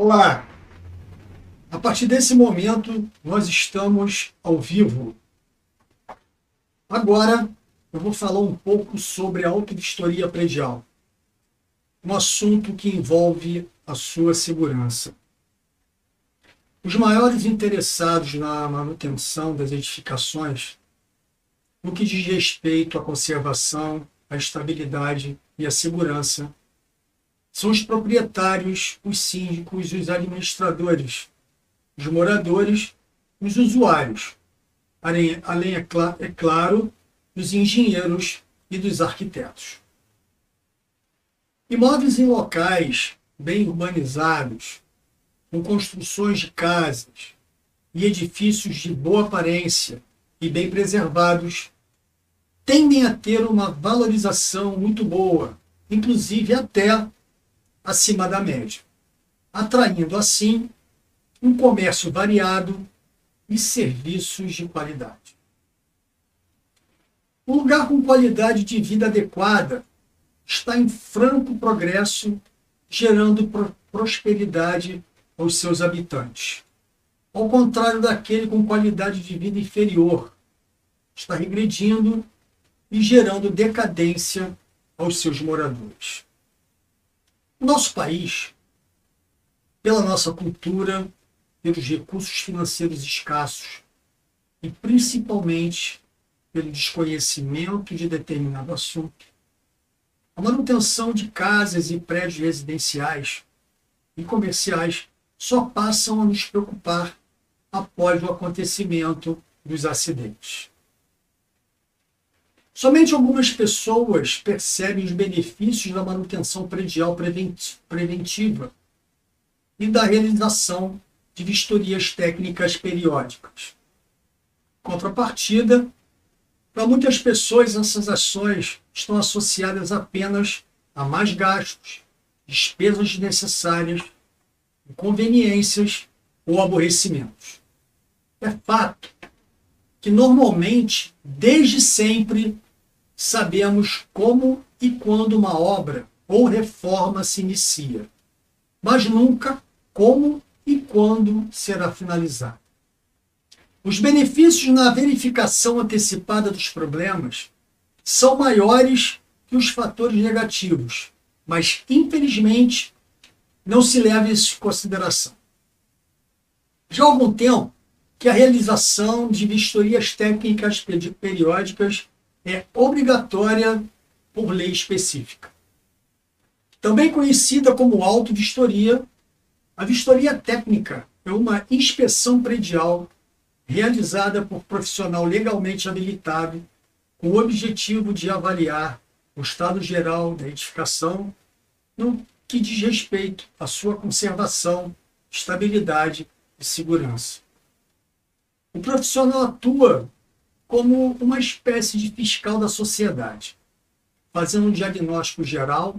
Olá! A partir desse momento, nós estamos ao vivo. Agora, eu vou falar um pouco sobre a autovistoria predial, um assunto que envolve a sua segurança. Os maiores interessados na manutenção das edificações, no que diz respeito à conservação, à estabilidade e à segurança são os proprietários, os síndicos, os administradores, os moradores, os usuários, além, além é, cl é claro, dos engenheiros e dos arquitetos. Imóveis em locais bem urbanizados, com construções de casas e edifícios de boa aparência e bem preservados, tendem a ter uma valorização muito boa, inclusive até acima da média, atraindo assim um comércio variado e serviços de qualidade. Um lugar com qualidade de vida adequada está em franco progresso, gerando prosperidade aos seus habitantes. Ao contrário daquele com qualidade de vida inferior, está regredindo e gerando decadência aos seus moradores. Nosso país, pela nossa cultura, pelos recursos financeiros escassos e principalmente pelo desconhecimento de determinado assunto, a manutenção de casas e prédios residenciais e comerciais só passam a nos preocupar após o acontecimento dos acidentes. Somente algumas pessoas percebem os benefícios da manutenção predial preventiva e da realização de vistorias técnicas periódicas. Contrapartida, para muitas pessoas essas ações estão associadas apenas a mais gastos, despesas desnecessárias, inconveniências ou aborrecimentos. É fato que normalmente, desde sempre, sabemos como e quando uma obra ou reforma se inicia, mas nunca como e quando será finalizada. Os benefícios na verificação antecipada dos problemas são maiores que os fatores negativos, mas infelizmente não se leva isso em consideração. Já há algum tempo que a realização de vistorias técnicas periódicas é obrigatória por lei específica. Também conhecida como auto-vistoria, a vistoria técnica é uma inspeção predial realizada por profissional legalmente habilitado com o objetivo de avaliar o estado geral da edificação no que diz respeito à sua conservação, estabilidade e segurança. O profissional atua como uma espécie de fiscal da sociedade, fazendo um diagnóstico geral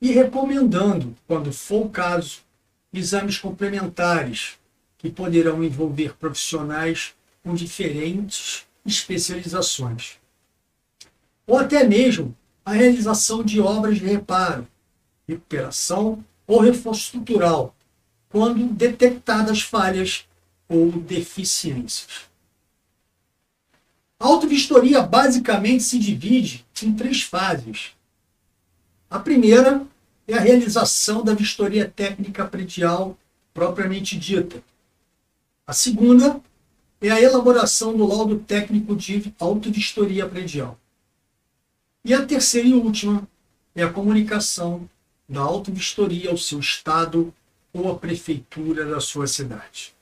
e recomendando, quando for o caso, exames complementares que poderão envolver profissionais com diferentes especializações. Ou até mesmo a realização de obras de reparo, recuperação ou reforço estrutural, quando detectadas falhas ou deficiências. A autovistoria basicamente se divide em três fases. A primeira é a realização da vistoria técnica predial propriamente dita. A segunda é a elaboração do laudo técnico de autovistoria predial. E a terceira e última é a comunicação da autovistoria ao seu estado ou à prefeitura da sua cidade.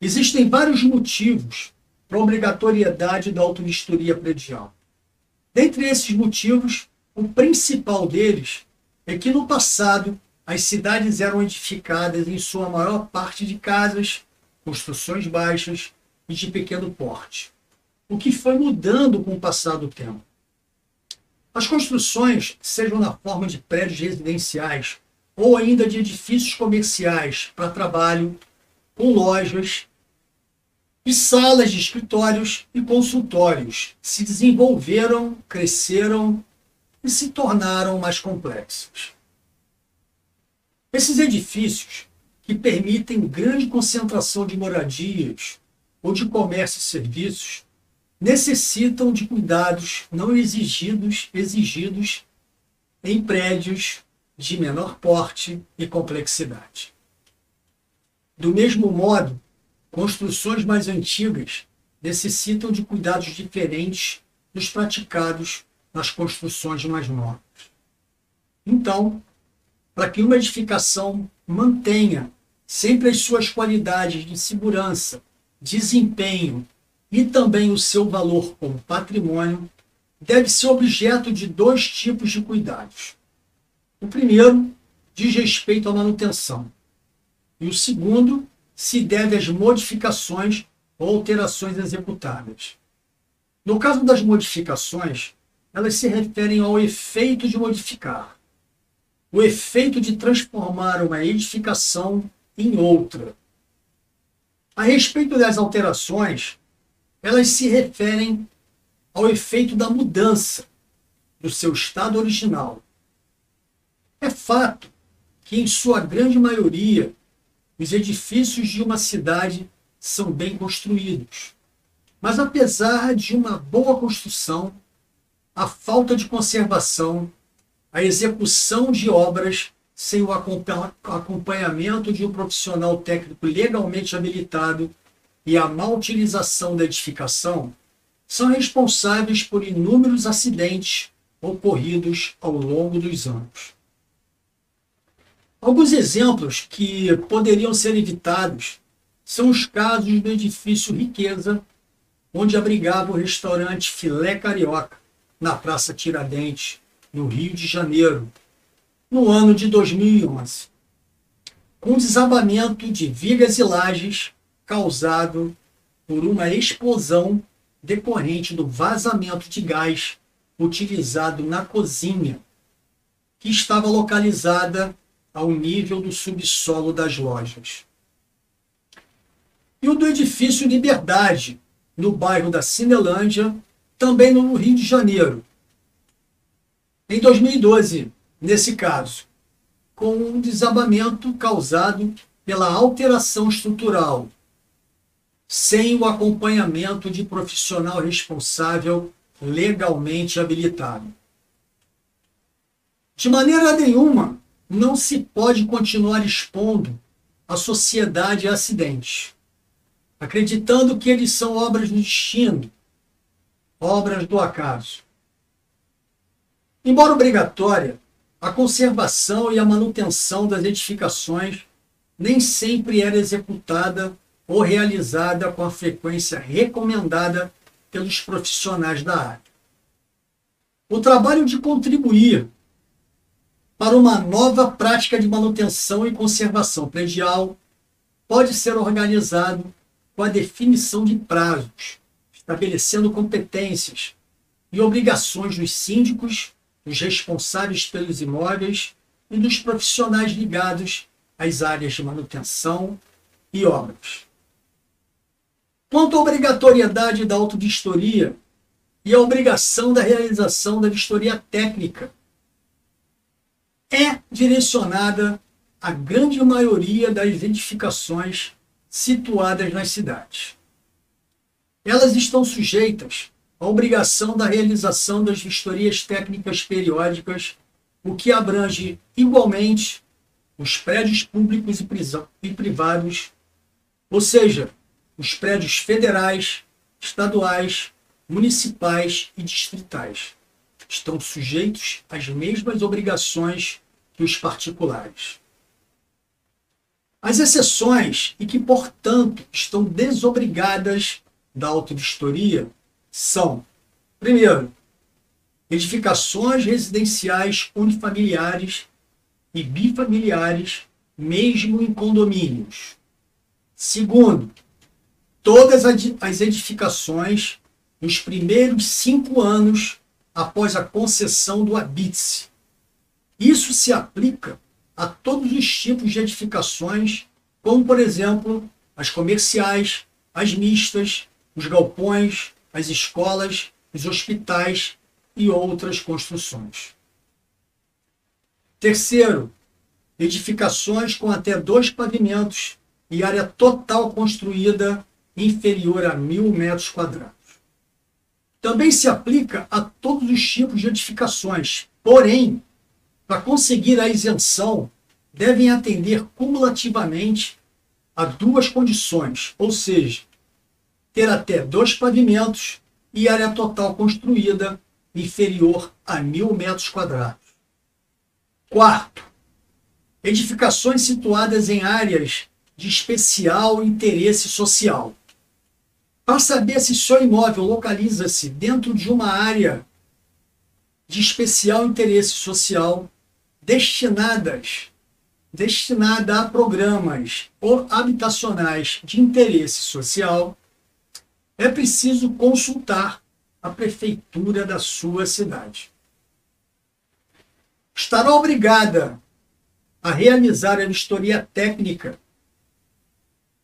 Existem vários motivos para obrigatoriedade da autovistoria predial. Dentre esses motivos, o principal deles é que no passado as cidades eram edificadas em sua maior parte de casas, construções baixas e de pequeno porte, o que foi mudando com o passar do tempo. As construções, sejam na forma de prédios residenciais ou ainda de edifícios comerciais para trabalho, com lojas e salas de escritórios e consultórios se desenvolveram, cresceram e se tornaram mais complexos. Esses edifícios, que permitem grande concentração de moradias ou de comércio e serviços, necessitam de cuidados não exigidos, exigidos em prédios de menor porte e complexidade. Do mesmo modo, construções mais antigas necessitam de cuidados diferentes dos praticados nas construções mais novas. Então, para que uma edificação mantenha sempre as suas qualidades de segurança, desempenho e também o seu valor como patrimônio, deve ser objeto de dois tipos de cuidados. O primeiro diz respeito à manutenção, e o segundo se deve às modificações ou alterações executáveis. No caso das modificações, elas se referem ao efeito de modificar, o efeito de transformar uma edificação em outra. A respeito das alterações, elas se referem ao efeito da mudança do seu estado original. É fato que, em sua grande maioria, os edifícios de uma cidade são bem construídos. Mas, apesar de uma boa construção, a falta de conservação, a execução de obras sem o acompanhamento de um profissional técnico legalmente habilitado e a má utilização da edificação são responsáveis por inúmeros acidentes ocorridos ao longo dos anos. Alguns exemplos que poderiam ser evitados são os casos do edifício Riqueza, onde abrigava o restaurante Filé Carioca, na Praça Tiradentes, no Rio de Janeiro, no ano de 2011, com desabamento de vigas e lajes causado por uma explosão decorrente do vazamento de gás utilizado na cozinha, que estava localizada ao nível do subsolo das lojas. E o do edifício Liberdade, no bairro da Cinelândia, também no Rio de Janeiro. Em 2012, nesse caso, com um desabamento causado pela alteração estrutural, sem o acompanhamento de profissional responsável legalmente habilitado. De maneira nenhuma, não se pode continuar expondo a sociedade a acidentes, acreditando que eles são obras do destino, obras do acaso. Embora obrigatória, a conservação e a manutenção das edificações nem sempre era executada ou realizada com a frequência recomendada pelos profissionais da área. O trabalho de contribuir para uma nova prática de manutenção e conservação predial pode ser organizado com a definição de prazos, estabelecendo competências e obrigações dos síndicos, dos responsáveis pelos imóveis e dos profissionais ligados às áreas de manutenção e obras. Quanto à obrigatoriedade da autodistoria e a obrigação da realização da vistoria técnica é direcionada à grande maioria das edificações situadas nas cidades. Elas estão sujeitas à obrigação da realização das vistorias técnicas periódicas, o que abrange igualmente os prédios públicos e privados, ou seja, os prédios federais, estaduais, municipais e distritais estão sujeitos às mesmas obrigações que os particulares. As exceções, e que, portanto, estão desobrigadas da autovistoria, são, primeiro, edificações residenciais unifamiliares e bifamiliares, mesmo em condomínios. Segundo, todas as edificações nos primeiros cinco anos após a concessão do habite Isso se aplica a todos os tipos de edificações, como, por exemplo, as comerciais, as mistas, os galpões, as escolas, os hospitais e outras construções. Terceiro, edificações com até dois pavimentos e área total construída inferior a mil metros quadrados. Também se aplica a todos os tipos de edificações, porém, para conseguir a isenção, devem atender cumulativamente a duas condições, ou seja, ter até dois pavimentos e área total construída inferior a mil metros quadrados. Quarto, edificações situadas em áreas de especial interesse social. Para saber se seu imóvel localiza-se dentro de uma área de especial interesse social destinadas destinada a programas ou habitacionais de interesse social, é preciso consultar a prefeitura da sua cidade. Estará obrigada a realizar a vistoria técnica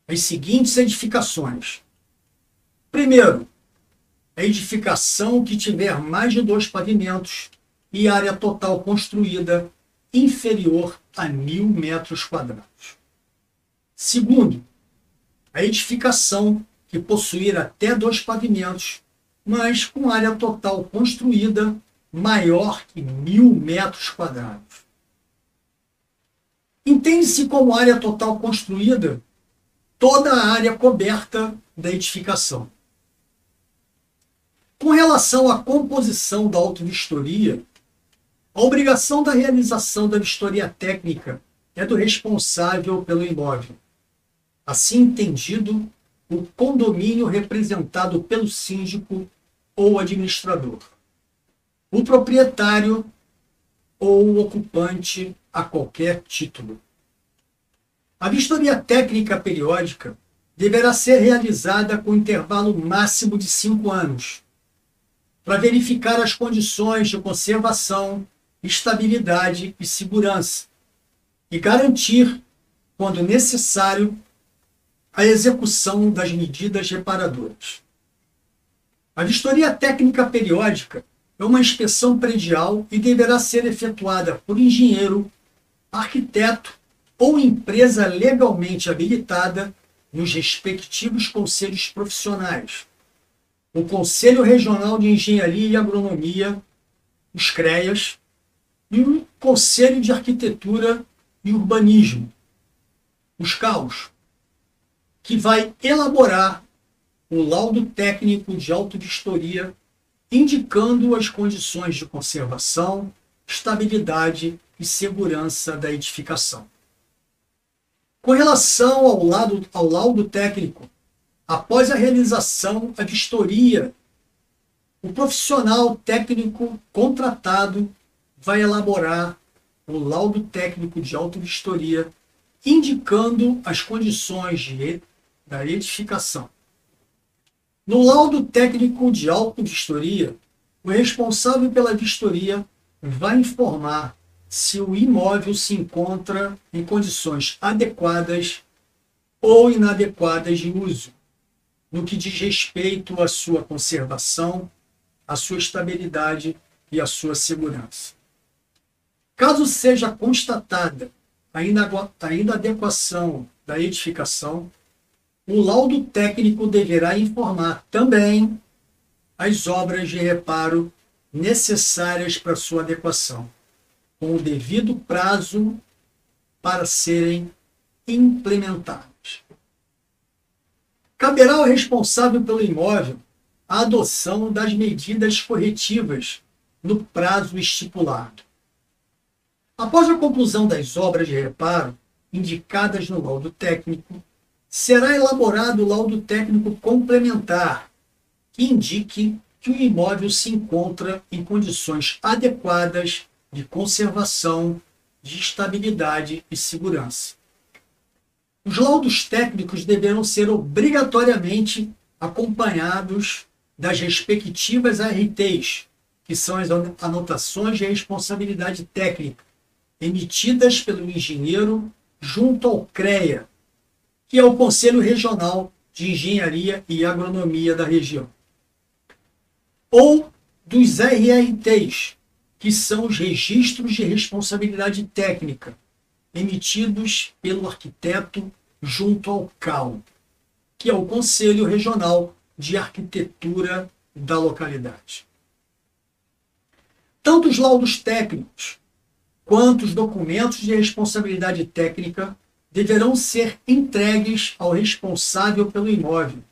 as seguintes edificações. Primeiro, a edificação que tiver mais de dois pavimentos e área total construída inferior a mil metros quadrados. Segundo, a edificação que possuir até dois pavimentos, mas com área total construída maior que mil metros quadrados. Entende-se como área total construída toda a área coberta da edificação. Com relação à composição da autovistoria, a obrigação da realização da vistoria técnica é do responsável pelo imóvel. Assim entendido, o condomínio representado pelo síndico ou administrador, o proprietário ou o ocupante a qualquer título. A vistoria técnica periódica deverá ser realizada com intervalo máximo de cinco anos, para verificar as condições de conservação estabilidade e segurança, e garantir, quando necessário, a execução das medidas reparadoras. A vistoria técnica periódica é uma inspeção predial e deverá ser efetuada por engenheiro, arquiteto ou empresa legalmente habilitada nos respectivos conselhos profissionais. O Conselho Regional de Engenharia e Agronomia, os CREAS, e o Conselho de Arquitetura e Urbanismo, os CAUS, que vai elaborar o laudo técnico de autovistoria indicando as condições de conservação, estabilidade e segurança da edificação. Com relação ao, lado, ao laudo técnico, após a realização da vistoria, o profissional técnico contratado vai elaborar o laudo técnico de autovistoria indicando as condições de, da edificação. No laudo técnico de autovistoria, o responsável pela vistoria vai informar se o imóvel se encontra em condições adequadas ou inadequadas de uso, no que diz respeito à sua conservação, à sua estabilidade e à sua segurança. Caso seja constatada a inadequação da edificação, o laudo técnico deverá informar também as obras de reparo necessárias para sua adequação, com o devido prazo para serem implementadas. Caberá ao responsável pelo imóvel a adoção das medidas corretivas no prazo estipulado. Após a conclusão das obras de reparo indicadas no laudo técnico, será elaborado o laudo técnico complementar, que indique que o imóvel se encontra em condições adequadas de conservação, de estabilidade e segurança. Os laudos técnicos deverão ser obrigatoriamente acompanhados das respectivas ARTs, que são as anotações de responsabilidade técnica, emitidas pelo engenheiro junto ao CREA, que é o Conselho Regional de Engenharia e Agronomia da região, ou dos RRTs, que são os registros de responsabilidade técnica, emitidos pelo arquiteto junto ao CAL, que é o Conselho Regional de Arquitetura da localidade. Tanto os laudos técnicos quanto os documentos de responsabilidade técnica deverão ser entregues ao responsável pelo imóvel,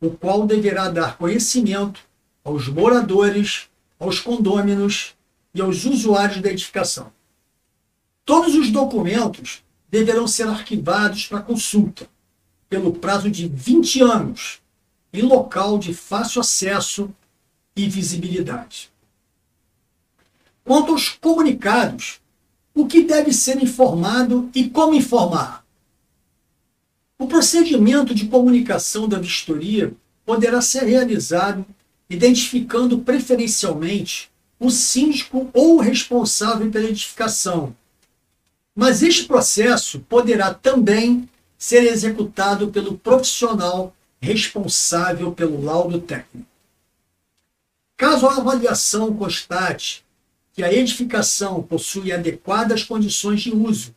o qual deverá dar conhecimento aos moradores, aos condôminos e aos usuários da edificação. Todos os documentos deverão ser arquivados para consulta pelo prazo de 20 anos em local de fácil acesso e visibilidade. Quanto aos comunicados, o que deve ser informado e como informar? O procedimento de comunicação da vistoria poderá ser realizado identificando preferencialmente o síndico ou o responsável pela edificação. Mas este processo poderá também ser executado pelo profissional responsável pelo laudo técnico. Caso a avaliação constate que a edificação possui adequadas condições de uso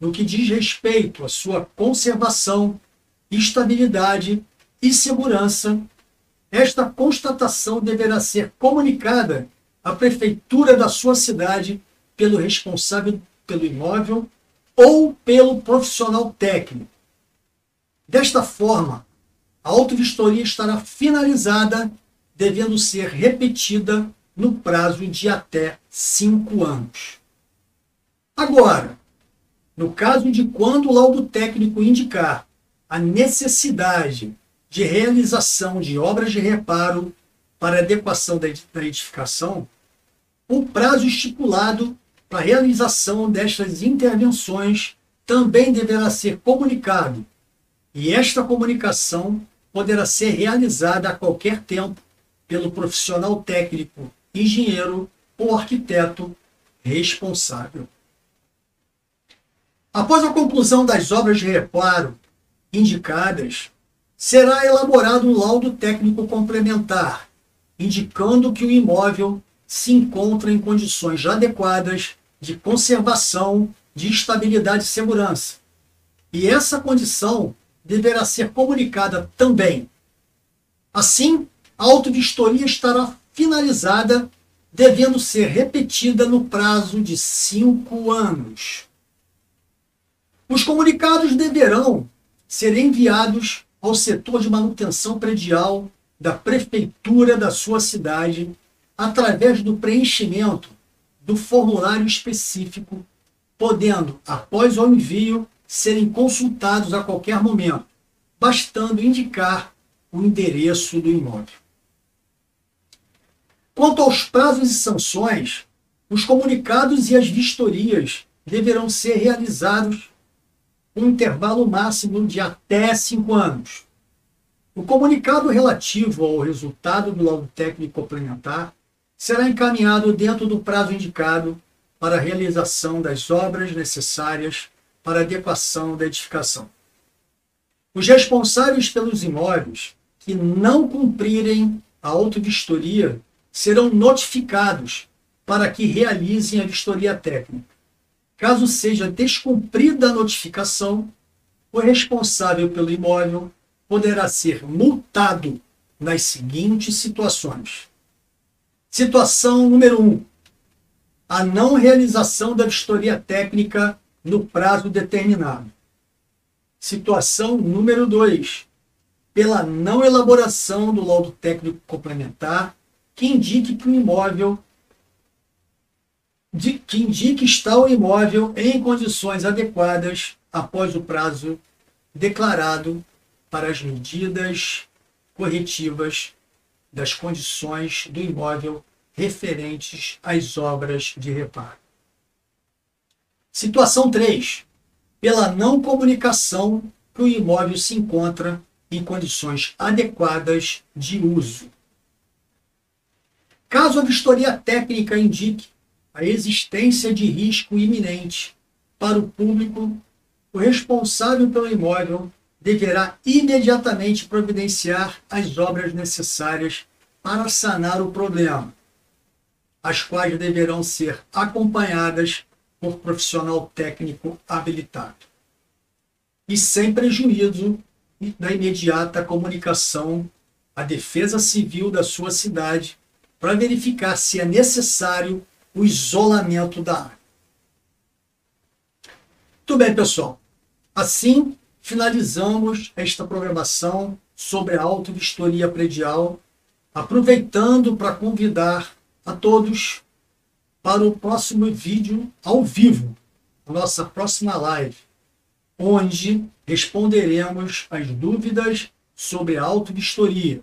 no que diz respeito à sua conservação, estabilidade e segurança, esta constatação deverá ser comunicada à prefeitura da sua cidade pelo responsável pelo imóvel ou pelo profissional técnico. Desta forma, a autovistoria estará finalizada, devendo ser repetida no prazo de até cinco anos. Agora, no caso de quando o laudo técnico indicar a necessidade de realização de obras de reparo para adequação da edificação, o prazo estipulado para a realização destas intervenções também deverá ser comunicado, e esta comunicação poderá ser realizada a qualquer tempo pelo profissional técnico engenheiro ou arquiteto responsável. Após a conclusão das obras de reparo indicadas, será elaborado um laudo técnico complementar, indicando que o imóvel se encontra em condições adequadas de conservação, de estabilidade e segurança. E essa condição deverá ser comunicada também. Assim, a autovistoria estará finalizada, devendo ser repetida no prazo de cinco anos. Os comunicados deverão ser enviados ao setor de manutenção predial da prefeitura da sua cidade através do preenchimento do formulário específico, podendo, após o envio, serem consultados a qualquer momento, bastando indicar o endereço do imóvel. Quanto aos prazos e sanções, os comunicados e as vistorias deverão ser realizados um intervalo máximo de até cinco anos. O comunicado relativo ao resultado do laudo técnico complementar será encaminhado dentro do prazo indicado para a realização das obras necessárias para a adequação da edificação. Os responsáveis pelos imóveis que não cumprirem a autovistoria serão notificados para que realizem a vistoria técnica. Caso seja descumprida a notificação, o responsável pelo imóvel poderá ser multado nas seguintes situações. Situação número 1. Um, a não realização da vistoria técnica no prazo determinado. Situação número 2. Pela não elaboração do laudo técnico complementar que indique que o imóvel de, que indique está o imóvel em condições adequadas após o prazo declarado para as medidas corretivas das condições do imóvel referentes às obras de reparo. Situação 3. Pela não comunicação que o imóvel se encontra em condições adequadas de uso. Caso a vistoria técnica indique a existência de risco iminente para o público, o responsável pelo imóvel deverá imediatamente providenciar as obras necessárias para sanar o problema, as quais deverão ser acompanhadas por profissional técnico habilitado. E sem prejuízo da imediata comunicação à Defesa Civil da sua cidade para verificar se é necessário o isolamento da área. Muito bem, pessoal. Assim, finalizamos esta programação sobre a autovistoria predial, aproveitando para convidar a todos para o próximo vídeo ao vivo, a nossa próxima live, onde responderemos as dúvidas sobre a.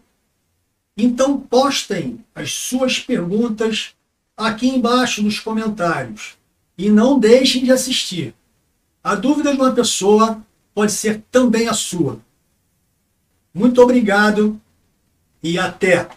Então postem as suas perguntas aqui embaixo nos comentários e não deixem de assistir. A dúvida de uma pessoa pode ser também a sua. Muito obrigado e até!